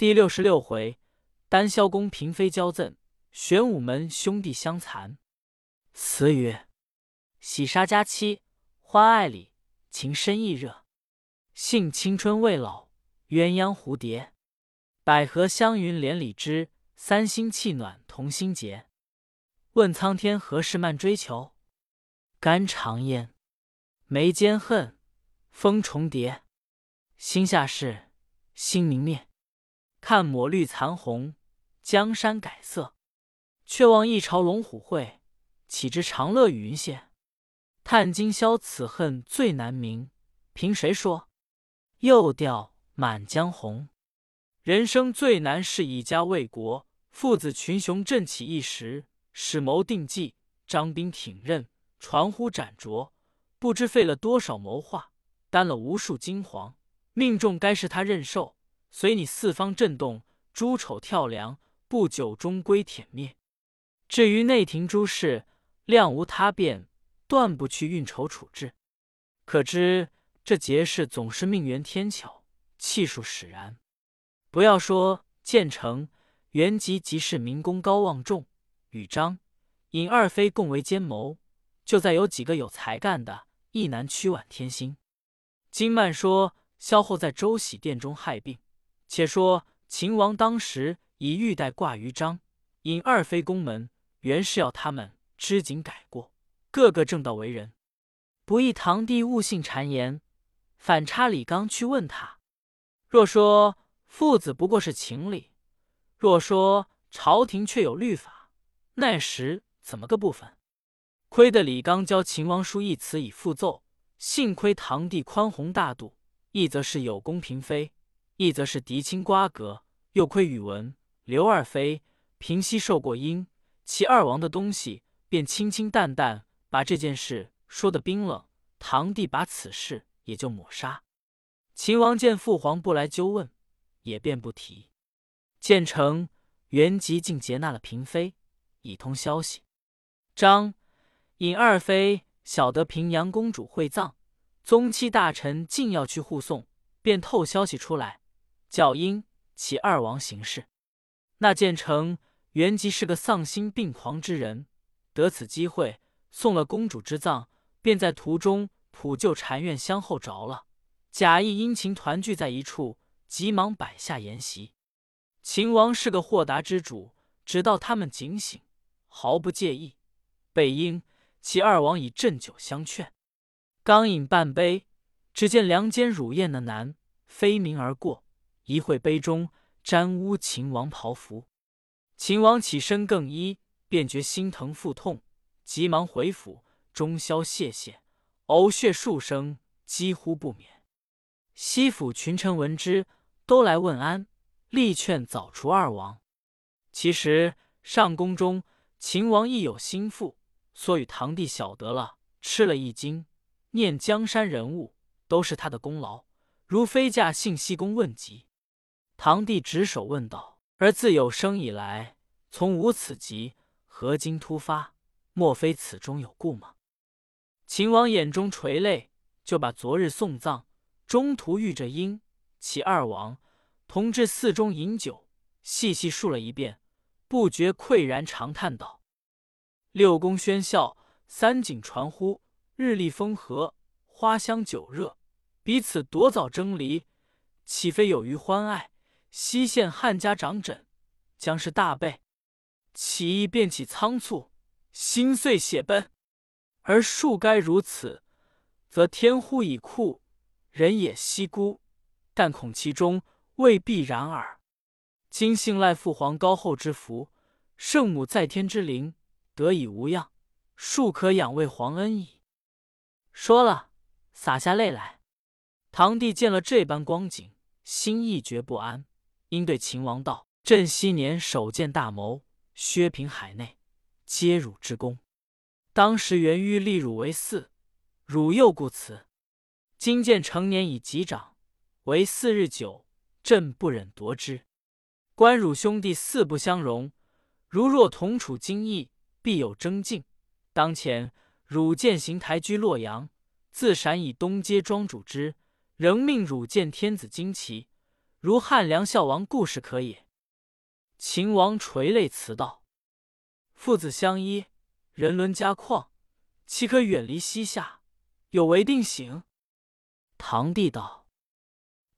第六十六回，丹霄宫嫔妃交赠，玄武门兄弟相残。词曰：喜杀佳期，欢爱里，情深意热。幸青春未老，鸳鸯蝴蝶。百合香云连理枝，三星气暖同心结。问苍天何事慢追求？肝肠烟，眉间恨，风重叠。心下事，心明灭。看抹绿残红，江山改色。却望一朝龙虎会，岂知长乐与云仙？叹今宵此恨最难明，凭谁说？又调《满江红》。人生最难是，以家卫国。父子群雄振起一时，始谋定计，张兵挺刃，传呼斩卓。不知费了多少谋划，担了无数惊惶，命中该是他任受。随你四方震动，诸丑跳梁，不久终归殄灭。至于内廷诸事，谅无他变，断不去运筹处置。可知这节事总是命缘天巧，气数使然。不要说建成、元吉即是民功高望重，与张、尹二妃共为奸谋，就再有几个有才干的，亦难屈婉天心。金曼说萧后在周喜殿中害病。且说秦王当时以玉带挂于章，引二妃宫门，原是要他们知谨改过，个个正道为人。不意堂弟误信谗言，反差李纲去问他。若说父子不过是情理，若说朝廷却有律法，那时怎么个部分？亏得李纲教秦王书一词以复奏，幸亏堂弟宽宏大度，一则是有功嫔妃。一则是嫡亲瓜葛，又亏宇文、刘二妃平息受过阴，其二王的东西，便清清淡淡把这件事说得冰冷。堂弟把此事也就抹杀。秦王见父皇不来纠问，也便不提。建成、元吉竟接纳了嫔妃，以通消息。张、尹二妃晓得平阳公主会葬，宗戚大臣竟要去护送，便透消息出来。教因其二王行事，那建成原即是个丧心病狂之人，得此机会送了公主之葬，便在途中普救禅院相后着了，假意殷勤团聚在一处，急忙摆下筵席。秦王是个豁达之主，直到他们警醒，毫不介意。被因其二王以鸩酒相劝，刚饮半杯，只见梁间乳燕的男飞鸣而过。一会杯中沾污秦王袍服，秦王起身更衣，便觉心疼腹痛，急忙回府中宵谢谢，呕血数声，几乎不免。西府群臣闻之，都来问安，力劝早除二王。其实上宫中秦王亦有心腹，所与堂弟晓得了，吃了一惊，念江山人物都是他的功劳，如非驾幸西宫问疾。堂弟执手问道：“而自有生以来，从无此疾，何今突发？莫非此中有故吗？”秦王眼中垂泪，就把昨日送葬，中途遇着婴，其二王同至寺中饮酒，细细述了一遍，不觉喟然长叹道：“六宫喧笑，三景传呼，日丽风和，花香酒热，彼此多早争离，岂非有余欢爱？”西县汉家长枕，将是大备，起意便起仓促，心碎血奔。而树该如此，则天乎已酷，人也息孤。但恐其中未必然耳。今幸赖父皇高厚之福，圣母在天之灵，得以无恙，庶可养慰皇恩矣。说了，洒下泪来。堂弟见了这般光景，心一觉不安。因对秦王道：“朕昔年首建大谋，削平海内，皆汝之功。当时元欲立汝为嗣，汝又故辞。今见成年已及长，为嗣日久，朕不忍夺之。观汝兄弟四不相容，如若同处京邑，必有争竞。当前汝见行台居洛阳，自陕以东街庄主之，仍命汝见天子旌旗。”如汉梁孝王故事可也。”秦王垂泪辞道：“父子相依，人伦家旷，岂可远离西夏？有违定省。”唐帝道：“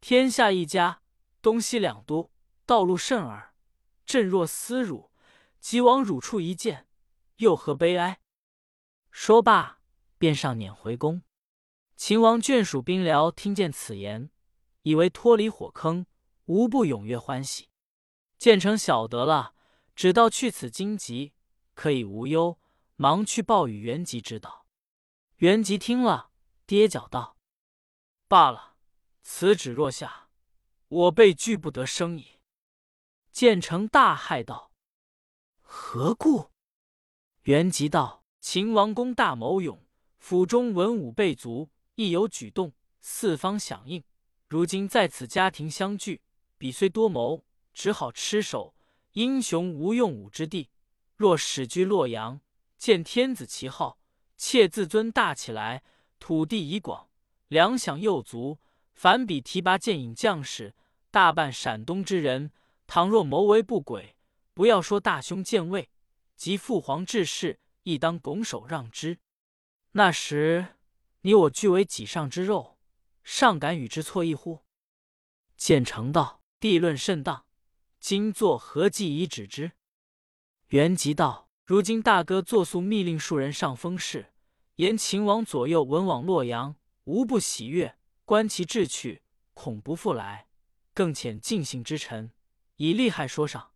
天下一家，东西两都，道路甚耳。朕若思汝，即往汝处一见，又何悲哀？”说罢，便上辇回宫。秦王眷属兵僚听见此言，以为脱离火坑，无不踊跃欢喜。建成晓得了，只道去此荆棘，可以无忧，忙去报与元吉知道。元吉听了，跌脚道。罢了，此旨若下，我辈拒不得生矣。建成大骇道：“何故？”元吉道：“秦王公大谋勇，府中文武备足，亦有举动，四方响应。如今在此家庭相聚，彼虽多谋，只好吃守。英雄无用武之地。若始居洛阳，见天子旗号，妾自尊大起来，土地已广。”粮饷又足，反比提拔剑引将士，大半陕东之人。倘若谋为不轨，不要说大兄见位，即父皇治世，亦当拱手让之。那时你我俱为己上之肉，尚敢与之错异乎？建成道：“地论甚当，今作何计以止之？”元吉道：“如今大哥作速密令数人上封事，言秦王左右闻往洛阳。”无不喜悦，观其志趣，恐不复来。更遣尽兴之臣，以厉害说上。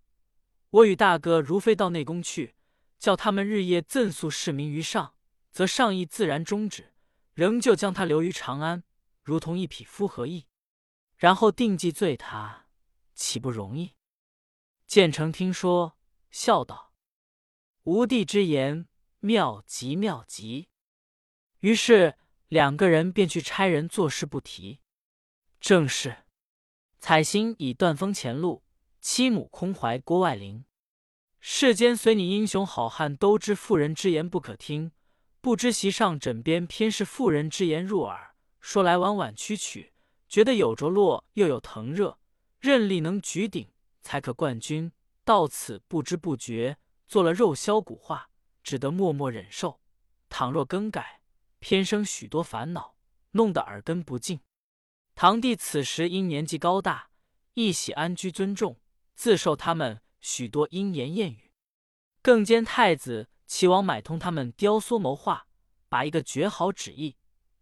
我与大哥如飞到内宫去，叫他们日夜赠诉市民于上，则上意自然终止，仍旧将他留于长安，如同一匹夫何意？然后定计罪他，岂不容易？建成听说，笑道：“吾弟之言，妙极妙极。”于是。两个人便去差人做事不提。正是彩星已断风前路，妻母空怀郭外灵。世间随你英雄好汉都知妇人之言不可听，不知席上枕边偏是妇人之言入耳。说来婉婉曲曲，觉得有着落又有腾热，任力能举鼎才可冠军。到此不知不觉做了肉削骨化，只得默默忍受。倘若更改。偏生许多烦恼，弄得耳根不净。堂弟此时因年纪高大，一喜安居尊重，自受他们许多阴言谚语。更兼太子齐王买通他们雕缩谋划，把一个绝好旨意，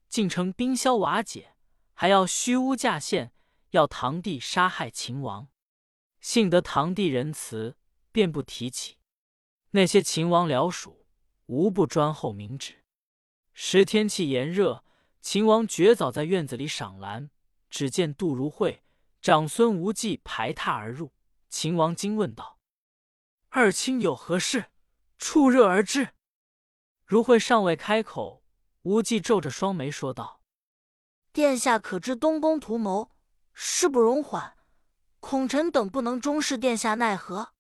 竟成冰消瓦解，还要虚屋架线，要堂弟杀害秦王。幸得堂弟仁慈，便不提起。那些秦王僚属，无不专候明旨。时天气炎热，秦王绝早在院子里赏兰。只见杜如晦、长孙无忌排闼而入。秦王惊问道：“二卿有何事？触热而至。”如晦尚未开口，无忌皱着双眉说道：“殿下可知东宫图谋，事不容缓，孔臣等不能终视殿下奈何？”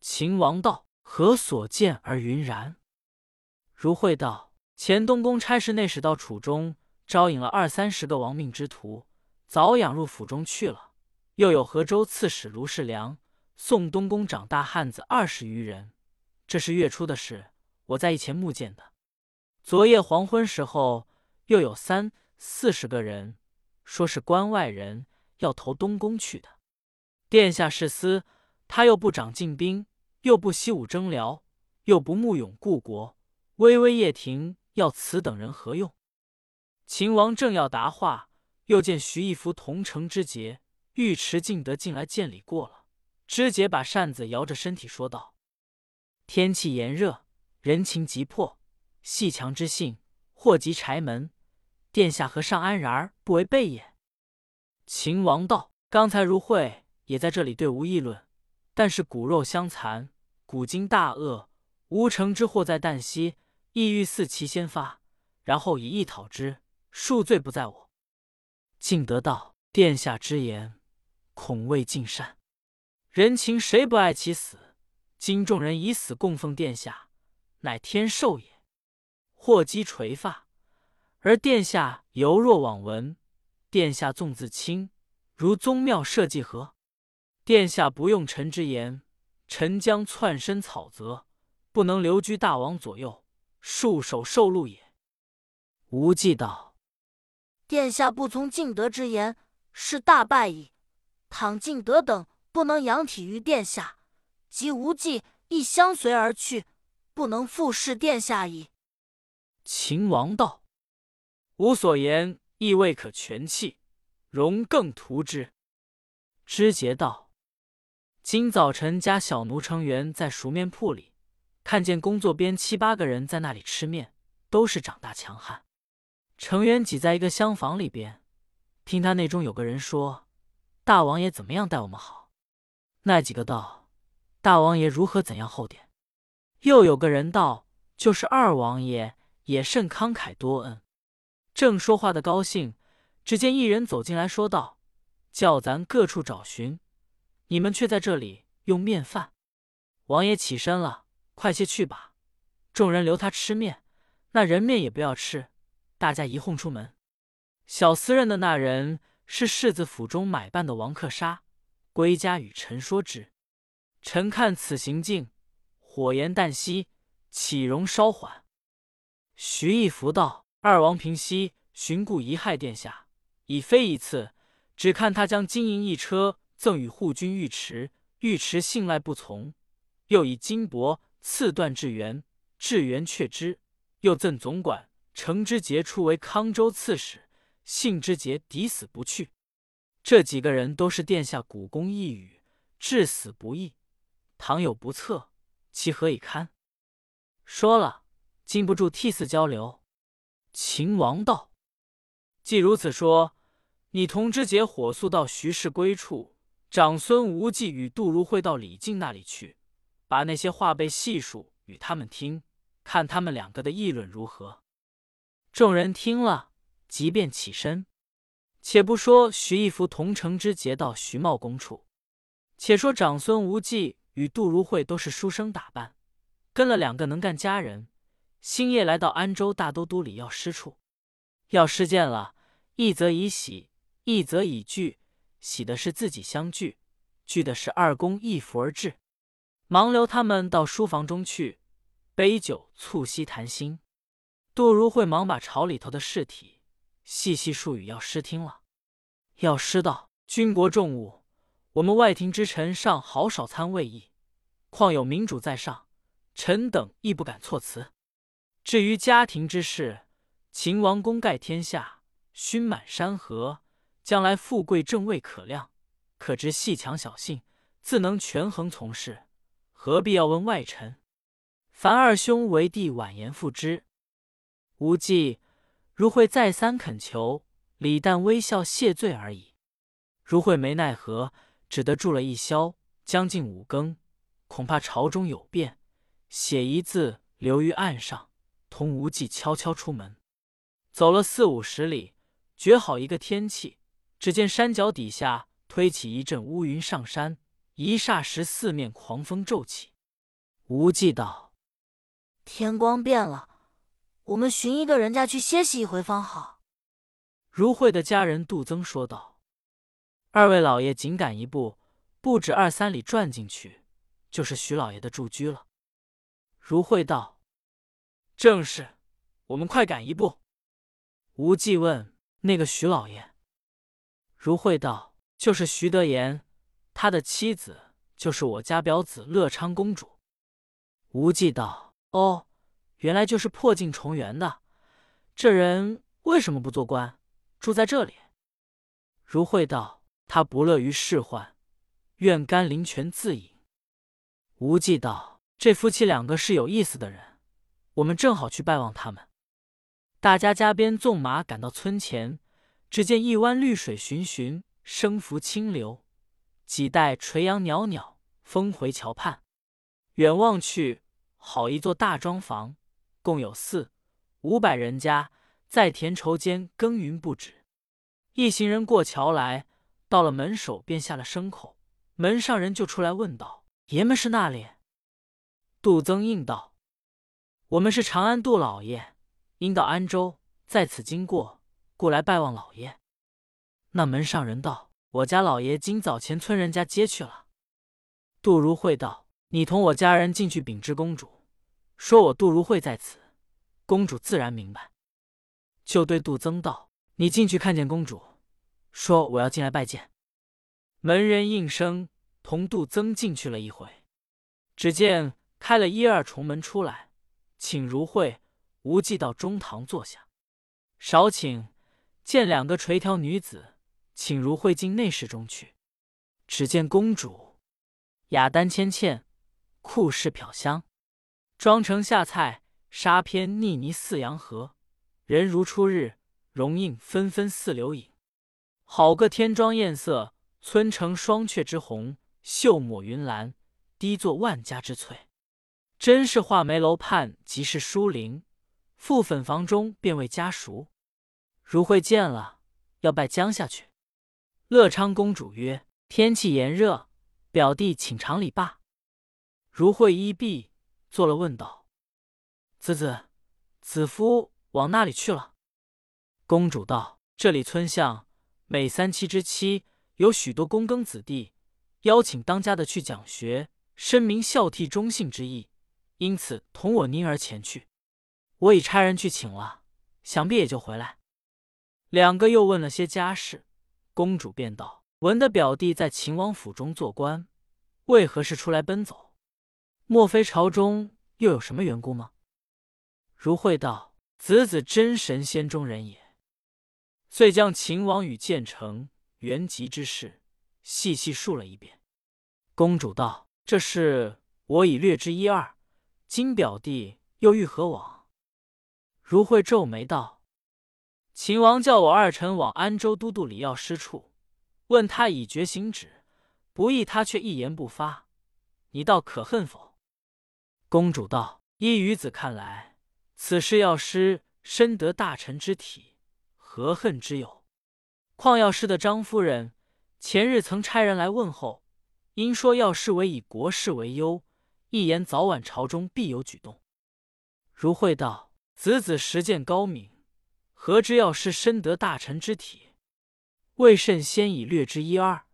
秦王道：“何所见而云然？”如晦道。前东宫差事内史到楚中招引了二三十个亡命之徒，早养入府中去了。又有河州刺史卢世良宋东宫长大汉子二十余人，这是月初的事，我在以前目见的。昨夜黄昏时候，又有三四十个人，说是关外人要投东宫去的。殿下是思，他又不长进兵，又不习武征辽，又不慕勇故国，巍巍掖庭。要此等人何用？秦王正要答话，又见徐义夫同城之节、尉迟敬德进来见礼过了。知节把扇子摇着身体说道：“天气炎热，人情急迫，细强之性，祸及柴门。殿下何尚安然而不为备也？”秦王道：“刚才如会也在这里对吾议论，但是骨肉相残，古今大恶，无成之祸在旦夕。”意欲四其先发，然后以义讨之，恕罪不在我。敬德道：“殿下之言，恐未尽善。人情谁不爱其死？今众人以死供奉殿下，乃天寿也。祸积垂发，而殿下犹若罔闻。殿下纵自轻，如宗庙社稷何？殿下不用臣之言，臣将窜身草泽，不能留居大王左右，束手受禄也。”无忌道：“殿下不从敬德之言，是大败矣。倘敬德等不能仰体于殿下，即无忌亦相随而去，不能复侍殿下矣。”秦王道：“吾所言亦未可全弃，容更图之。”知节道：“今早晨家小奴成员在熟面铺里，看见工作边七八个人在那里吃面，都是长大强悍。成员挤在一个厢房里边，听他内中有个人说：‘大王爷怎么样待我们好？’那几个道：‘大王爷如何怎样厚点？’又有个人道：‘就是二王爷。’”也甚慷慨多恩，正说话的高兴，只见一人走进来说道：“叫咱各处找寻，你们却在这里用面饭。”王爷起身了，快些去吧。众人留他吃面，那人面也不要吃，大家一哄出门。小厮认的那人是世子府中买办的王克沙，归家与臣说之。臣看此行径，火焰旦夕，岂容稍缓？徐义福道：“二王平息寻故遗害殿下，已非一次。只看他将金银一车赠与护军尉迟，尉迟信赖不从；又以金帛赐段志源，志源却之；又赠总管程之杰出为康州刺史，信之杰抵死不去。这几个人都是殿下古公一语，至死不义。倘有不测，其何以堪？”说了。禁不住涕泗交流。秦王道：“既如此说，你同知节火速到徐氏归处，长孙无忌与杜如晦到李靖那里去，把那些话被细数与他们听，看他们两个的议论如何。”众人听了，即便起身。且不说徐义福同程之节到徐茂公处，且说长孙无忌与杜如晦都是书生打扮，跟了两个能干家人。星夜来到安州大都督李药师处，药师见了，一则以喜，一则以惧。喜的是自己相聚，惧的是二公一福而至，忙留他们到书房中去，杯酒促膝谈心。杜如晦忙把朝里头的事体细细述与药师听了。药师道：“军国重务，我们外廷之臣尚好少参位议，况有明主在上，臣等亦不敢措辞。”至于家庭之事，秦王功盖天下，勋满山河，将来富贵正位可量，可知细强小信，自能权衡从事，何必要问外臣？凡二兄为弟婉言付之。无忌、如会再三恳求，李旦微笑谢罪而已。如会没奈何，只得住了一宵，将近五更，恐怕朝中有变，写一字留于案上。同无忌悄悄出门，走了四五十里，绝好一个天气。只见山脚底下推起一阵乌云上山，一霎时四面狂风骤起。无忌道：“天光变了，我们寻一个人家去歇息一回方好。”如慧的家人杜增说道：“二位老爷紧赶一步，不止二三里转进去，就是徐老爷的住居了。”如慧道。正是，我们快赶一步。无忌问：“那个徐老爷？”如慧道：“就是徐德言，他的妻子就是我家表子乐昌公主。”无忌道：“哦，原来就是破镜重圆的。这人为什么不做官，住在这里？”如慧道：“他不乐于仕宦，愿甘林泉自饮。”无忌道：“这夫妻两个是有意思的人。”我们正好去拜望他们。大家加鞭纵马赶到村前，只见一湾绿水循循，生浮清流；几带垂杨袅袅，峰回桥畔。远望去，好一座大庄房，共有四五百人家，在田畴间耕耘不止。一行人过桥来，到了门首，便下了牲口。门上人就出来问道：“爷们是那里？”杜增应道。我们是长安杜老爷，因到安州，在此经过，故来拜望老爷。那门上人道：“我家老爷今早前村人家接去了。”杜如晦道：“你同我家人进去禀知公主，说我杜如晦在此，公主自然明白。”就对杜增道：“你进去看见公主，说我要进来拜见。”门人应声同杜增进去了一回，只见开了一二重门出来，请如慧、无忌到中堂坐下。少顷见两个垂髫女子，请如慧进内室中去。只见公主。雅丹芊芊，酷饰飘香，妆成下菜，纱偏腻泥似阳河。人如初日，容映纷纷似流影。好个天妆艳色，村成双阙之红；秀抹云岚，低作万家之翠。真是画眉楼畔即是疏林，覆粉房中便为家熟。如会见了，要拜江下去。乐昌公主曰：“天气炎热。”表弟请长礼罢。如慧衣毕，做了问道：“子子，子夫往那里去了？”公主道：“这里村巷每三七之期，有许多躬耕子弟，邀请当家的去讲学，申明孝悌忠信之意，因此同我妮儿前去。我已差人去请了，想必也就回来。”两个又问了些家事，公主便道。闻的表弟在秦王府中做官，为何是出来奔走？莫非朝中又有什么缘故吗？如会道：“子子真神仙中人也。”遂将秦王与建成、元吉之事细细述了一遍。公主道：“这事我已略知一二，今表弟又欲何往？”如会皱眉道：“秦王叫我二臣往安州都督李药师处。”问他已决行止，不意他却一言不发，你倒可恨否？公主道：“依于子看来，此事药师深得大臣之体，何恨之有？况药师的张夫人前日曾差人来问候，因说药师为以国事为忧，一言早晚朝中必有举动。”如会道：“子子实见高明，何知药师深得大臣之体？”未甚先已略知一二。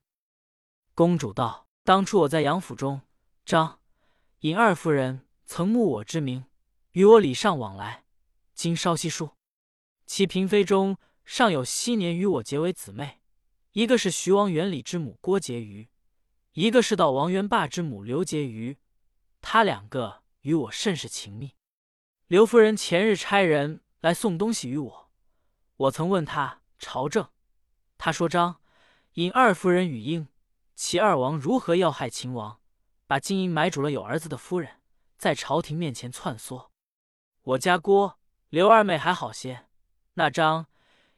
公主道：“当初我在杨府中，张尹二夫人曾慕我之名，与我礼尚往来。今稍细述，其嫔妃中尚有昔年与我结为姊妹，一个是徐王元礼之母郭婕妤，一个是道王元霸之母刘婕妤。他两个与我甚是情密。刘夫人前日差人来送东西与我，我曾问他朝政。”他说：“张尹二夫人与英，齐二王如何要害秦王，把金银买主了有儿子的夫人，在朝廷面前窜缩。我家郭刘二妹还好些，那张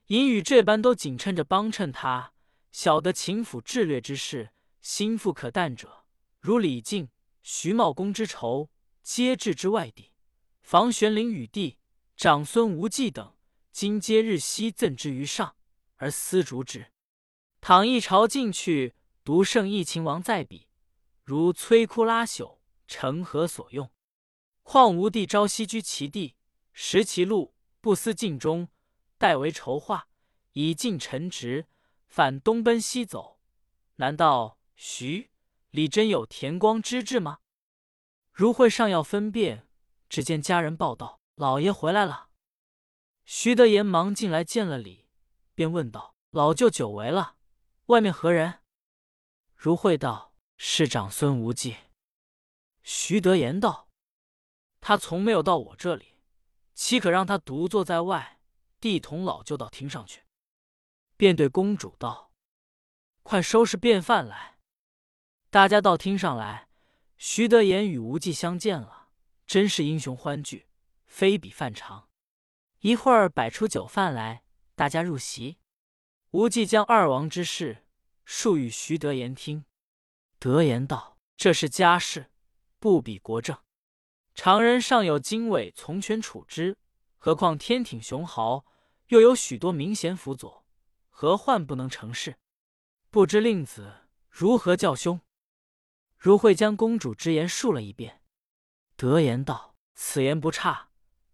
尹与这般都紧趁着帮衬他，晓得秦府治略之事，心腹可淡者，如李靖、徐茂公之仇，皆置之外地。房玄龄与弟长孙无忌等，今皆日夕赠之于上。”而思逐之，倘一朝进去，独剩一秦王在彼，如摧枯拉朽，成何所用？况吾弟朝夕居其地，食其禄，不思尽忠，代为筹划，以尽臣职，反东奔西走，难道徐李真有田光之志吗？如会尚要分辨，只见家人报道：“老爷回来了。”徐德言忙进来见了礼。便问道：“老舅久违了，外面何人？”如慧道：“是长孙无忌。”徐德言道：“他从没有到我这里，岂可让他独坐在外？弟同老舅到厅上去。”便对公主道：“快收拾便饭来。”大家到厅上来，徐德言与无忌相见了，真是英雄欢聚，非比范长。一会儿摆出酒饭来。大家入席，无忌将二王之事述与徐德言听。德言道：“这是家事，不比国政。常人尚有经纬从权处之，何况天挺雄豪，又有许多名贤辅佐，何患不能成事？不知令子如何教兄？”如会将公主之言述了一遍。德言道：“此言不差，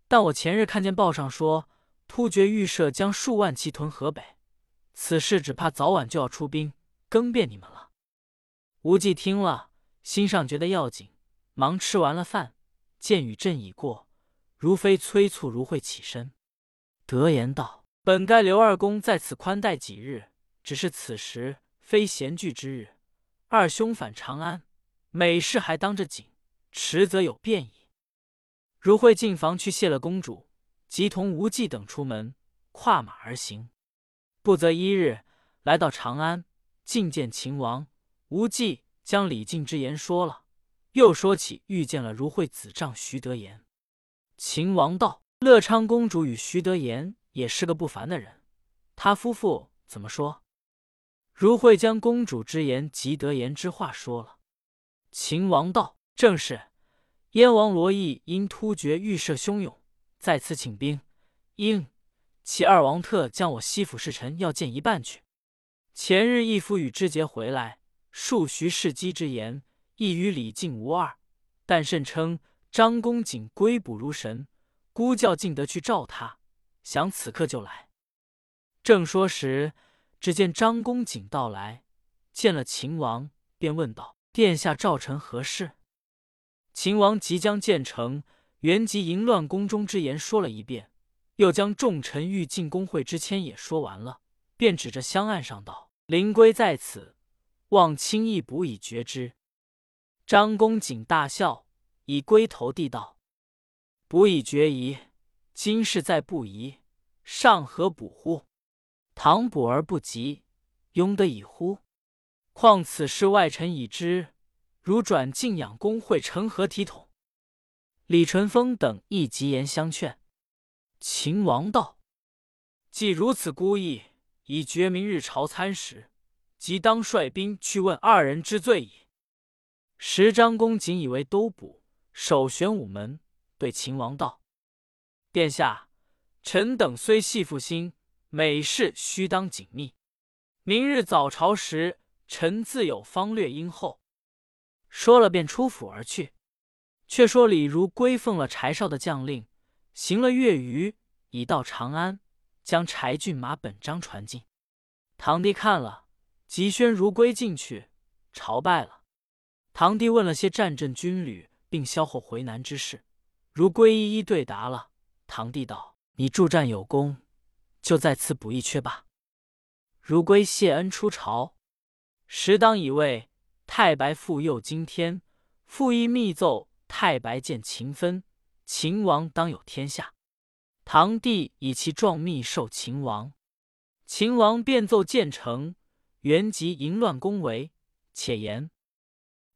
但我前日看见报上说。”突厥预设将数万骑屯河北，此事只怕早晚就要出兵，更变你们了。无忌听了，心上觉得要紧，忙吃完了饭，见雨阵已过，如妃催促如慧起身，德言道：“本该刘二公在此宽待几日，只是此时非闲聚之日。二兄返长安，每事还当着紧，迟则有变矣。”如慧进房去谢了公主，即同无忌等出门，跨马而行。不则一日，来到长安，觐见秦王。无忌将李靖之言说了，又说起遇见了如慧子丈徐德言。秦王道：“乐昌公主与徐德言也是个不凡的人，他夫妇怎么说？”如慧将公主之言及德言之话说了。秦王道：“正是。燕王罗毅因突厥预设汹涌，在此请兵，应其二王特将我西府侍臣要见一半去。前日义夫与知节回来。”数徐世基之言，亦与李靖无二。但甚称张公瑾归卜如神，孤叫敬德去召他，想此刻就来。正说时，只见张公瑾到来，见了秦王，便问道：“殿下召臣何事？”秦王即将建成原即淫乱宫中之言说了一遍，又将众臣欲进宫会之签也说完了，便指着香案上道：“灵龟在此。”望轻易补以绝之。张公瑾大笑，以龟头地道：“补以决疑，今世在不疑，上何补乎？唐补而不及，庸得以乎？况此事外臣已知，如转敬仰公会，成何体统？”李淳风等亦极言相劝。秦王道：“既如此孤意，以决明日朝参时。”即当率兵去问二人之罪矣。时张公瑾以为都捕守玄武门，对秦王道：“殿下，臣等虽系父心，每事须当紧密。明日早朝时，臣自有方略应候。”说了，便出府而去。却说李儒归奉了柴少的将令，行了月余，已到长安，将柴郡马本章传进。堂弟看了。急宣如归进去朝拜了，堂弟问了些战阵军旅并消后回南之事，如归一一对答了。堂弟道：“你助战有功，就在此补一缺吧。”如归谢恩出朝，时当以为太白复佑今天，复议密奏太白见秦分，秦王当有天下。唐帝以其状密授秦王，秦王便奏建成。原籍淫乱宫闱，且言：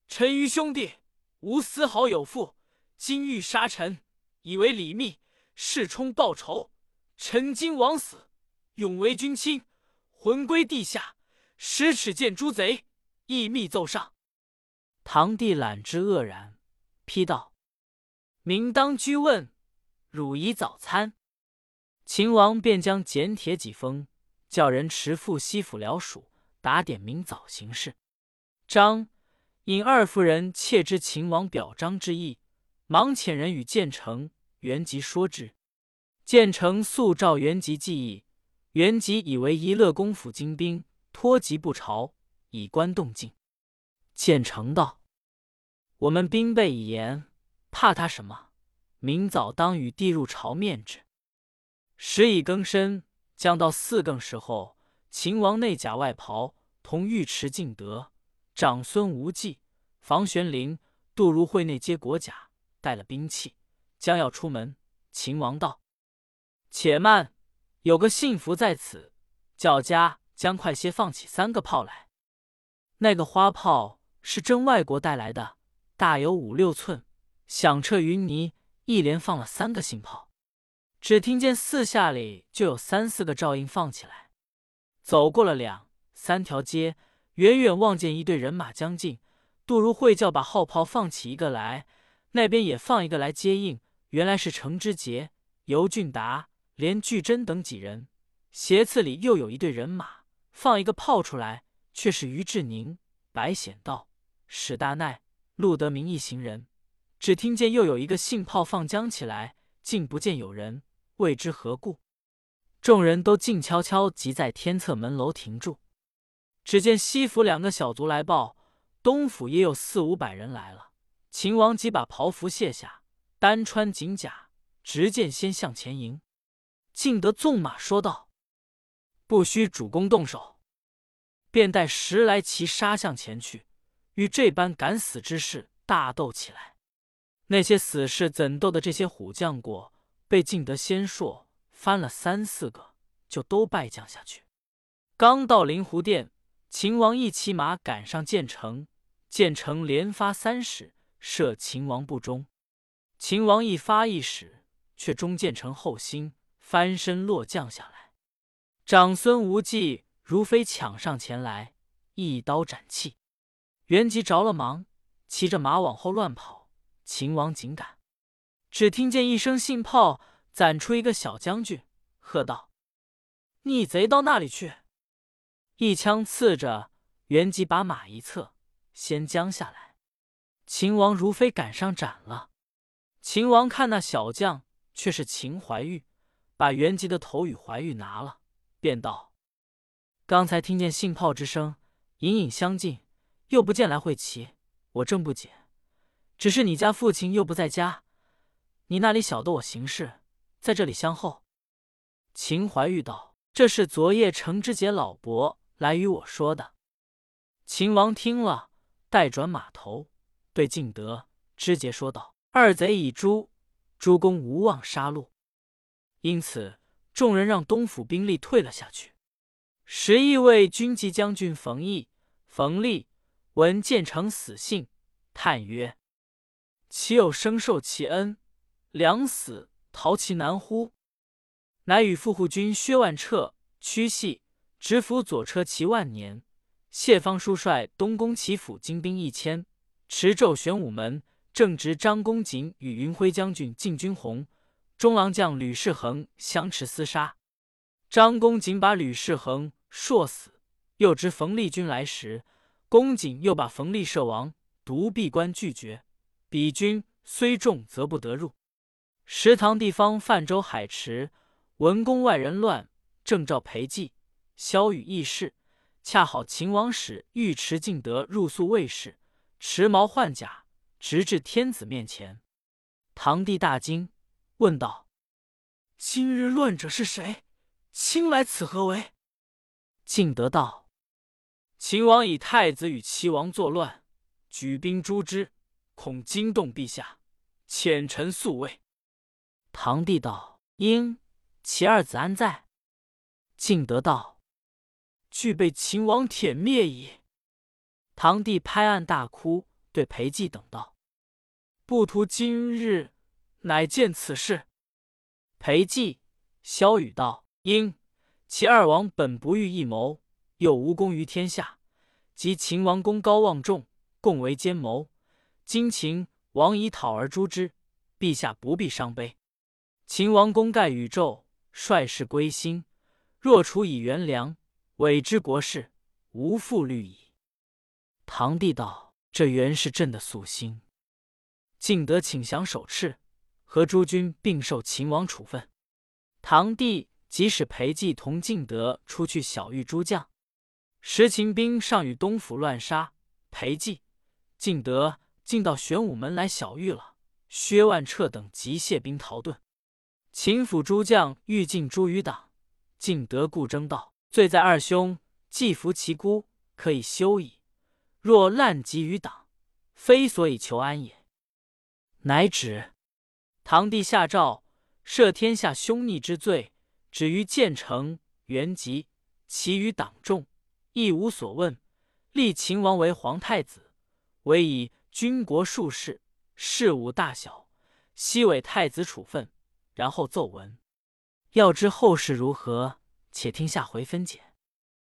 臣愚兄弟无丝毫有负，今欲杀臣，以为李密，誓冲报仇。臣今枉死，永为君亲，魂归地下，十尺见诸贼，一密奏上。堂弟览之愕然，批道：“明当居问，汝宜早餐。”秦王便将简帖几封，叫人持赴西府辽属。打点明早行事。张引二夫人窃知秦王表彰之意，忙遣人与建成、元吉说之。建成速召元吉记议，元吉以为宜乐公府精兵托疾不朝，以观动静。建成道：“我们兵备已严，怕他什么？明早当与帝入朝面之。”时已更深，将到四更时候。秦王内甲外袍，同尉迟敬德、长孙无忌、房玄龄、杜如晦内接国甲，带了兵器，将要出门。秦王道：“且慢，有个信符在此，叫家将快些放起三个炮来。那个花炮是真外国带来的，大有五六寸，响彻云泥。一连放了三个信炮，只听见四下里就有三四个照应放起来。”走过了两三条街，远远望见一队人马将近。杜如晦叫把号炮放起一个来，那边也放一个来接应。原来是程之杰、尤俊达、连巨珍等几人。斜刺里又有一队人马，放一个炮出来，却是于志宁、白显道、史大奈、陆德明一行人。只听见又有一个信炮放将起来，竟不见有人，未知何故。众人都静悄悄，即在天侧门楼停住。只见西府两个小卒来报，东府也有四五百人来了。秦王即把袍服卸下，单穿锦甲，执剑先向前迎。敬德纵马说道：“不需主公动手。”便带十来骑杀向前去，与这般敢死之士大斗起来。那些死士怎斗的这些虎将过？被敬德先硕翻了三四个，就都败将下去。刚到灵湖殿，秦王一骑马赶上建成，建成连发三矢射秦王不中。秦王一发一矢，却中建成后心，翻身落将下来。长孙无忌。如飞抢上前来，一刀斩气。元吉着了忙，骑着马往后乱跑。秦王紧赶，只听见一声信炮，攒出一个小将军，喝道：“逆贼到那里去！”一枪刺着，元吉把马一侧，先将下来。秦王如飞赶上斩了。秦王看那小将，却是秦怀玉，把元吉的头与怀玉拿了，便道。刚才听见信炮之声，隐隐相近，又不见来会齐，我正不解。只是你家父亲又不在家，你那里晓得我行事，在这里相候。秦怀玉道：“这是昨夜程知节老伯来与我说的。”秦王听了，待转马头，对敬德、知节说道：“二贼已诛，诸公无望杀戮，因此众人让东府兵力退了下去。”十亿位军机将军冯异、冯立闻建成死信，叹曰：“岂有生受其恩，两死逃其难乎？”乃与副护军薛万彻、屈系执府左车骑万年，谢方叔率东宫骑府精兵一千，持胄玄武门正直张公瑾与云辉将军进军红，中郎将吕世恒相持厮杀。张公瑾把吕世恒。硕死，又知冯立军来时，公瑾又把冯立射亡，独闭关拒绝。彼军虽众，则不得入。石堂地方泛舟海池，文公外人乱，正召裴寂、萧雨议事。恰好秦王使尉迟敬德入宿卫士，持矛换甲，直至天子面前。堂弟大惊，问道：“今日乱者是谁？卿来此何为？”敬德道：“秦王以太子与齐王作乱，举兵诛之，恐惊动陛下，遣臣速卫。”堂弟道：“应，其二子安在？”敬德道：“俱被秦王舔灭矣。”堂弟拍案大哭，对裴寂等道：“不图今日，乃见此事。”裴寂、萧雨道：“因。”其二王本不欲一谋，又无功于天下。及秦王功高望重，共为奸谋。今秦王以讨而诛之，陛下不必伤悲。秦王功盖宇宙，率士归心。若处以元良，委之国事，无复虑矣。堂弟道：“这原是朕的夙兴。”敬德请降守敕，和诸军并受秦王处分。堂弟。即使裴寂同敬德出去小遇诸将，时秦兵尚与东府乱杀，裴寂、敬德竟到玄武门来小遇了。薛万彻等即谢兵逃遁。秦府诸将欲尽诛于党，敬德故争道：“罪在二兄，既服其孤，可以休矣。若滥及于党，非所以求安也。”乃止。堂弟下诏赦天下凶逆之罪。止于建成、元吉，其余党众亦无所问。立秦王为皇太子，委以军国术士、事务大小，悉委太子处分。然后奏文。要知后事如何，且听下回分解。